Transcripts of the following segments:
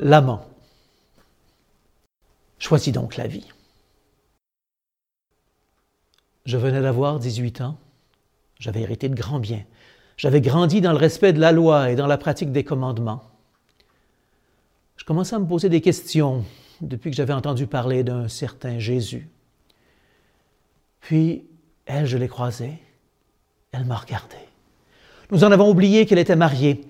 l'amant. Choisis donc la vie. Je venais d'avoir 18 ans. J'avais hérité de grands biens. J'avais grandi dans le respect de la loi et dans la pratique des commandements. Je commençais à me poser des questions depuis que j'avais entendu parler d'un certain Jésus. Puis, elle, je l'ai croisée. Elle m'a regardé. Nous en avons oublié qu'elle était mariée.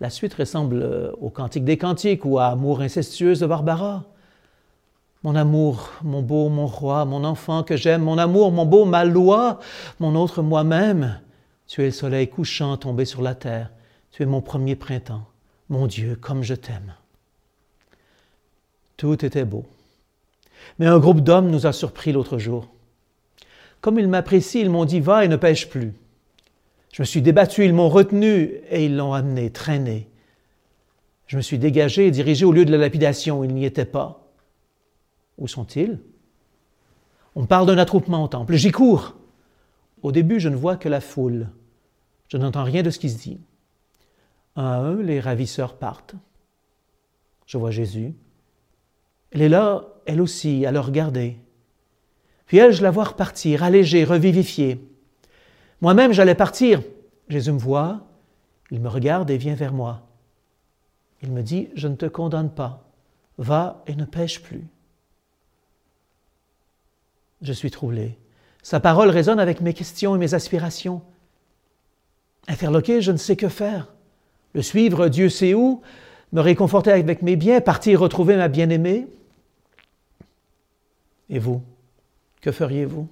La suite ressemble euh, au Cantique des Cantiques ou à Amour incestueuse de Barbara. Mon amour, mon beau, mon roi, mon enfant que j'aime, mon amour, mon beau, ma loi, mon autre moi-même. Tu es le soleil couchant tombé sur la terre. Tu es mon premier printemps. Mon Dieu, comme je t'aime. Tout était beau. Mais un groupe d'hommes nous a surpris l'autre jour. Comme ils m'apprécient, ils m'ont dit Va et ne pêche plus. Je me suis débattu, ils m'ont retenu et ils l'ont amené, traîné. Je me suis dégagé et dirigé au lieu de la lapidation. Ils n'y étaient pas. Où sont-ils? On parle d'un attroupement au temple. J'y cours. Au début, je ne vois que la foule. Je n'entends rien de ce qui se dit. Un à un, les ravisseurs partent. Je vois Jésus. Elle est là, elle aussi, à le regarder. Puis elle, je la vois repartir, allégée, revivifiée. Moi-même, j'allais partir. Jésus me voit, il me regarde et vient vers moi. Il me dit, je ne te condamne pas. Va et ne pêche plus. Je suis troublé. Sa parole résonne avec mes questions et mes aspirations. Interloqué, je ne sais que faire. Le suivre, Dieu sait où, me réconforter avec mes biens, partir retrouver ma bien-aimée. Et vous, que feriez-vous?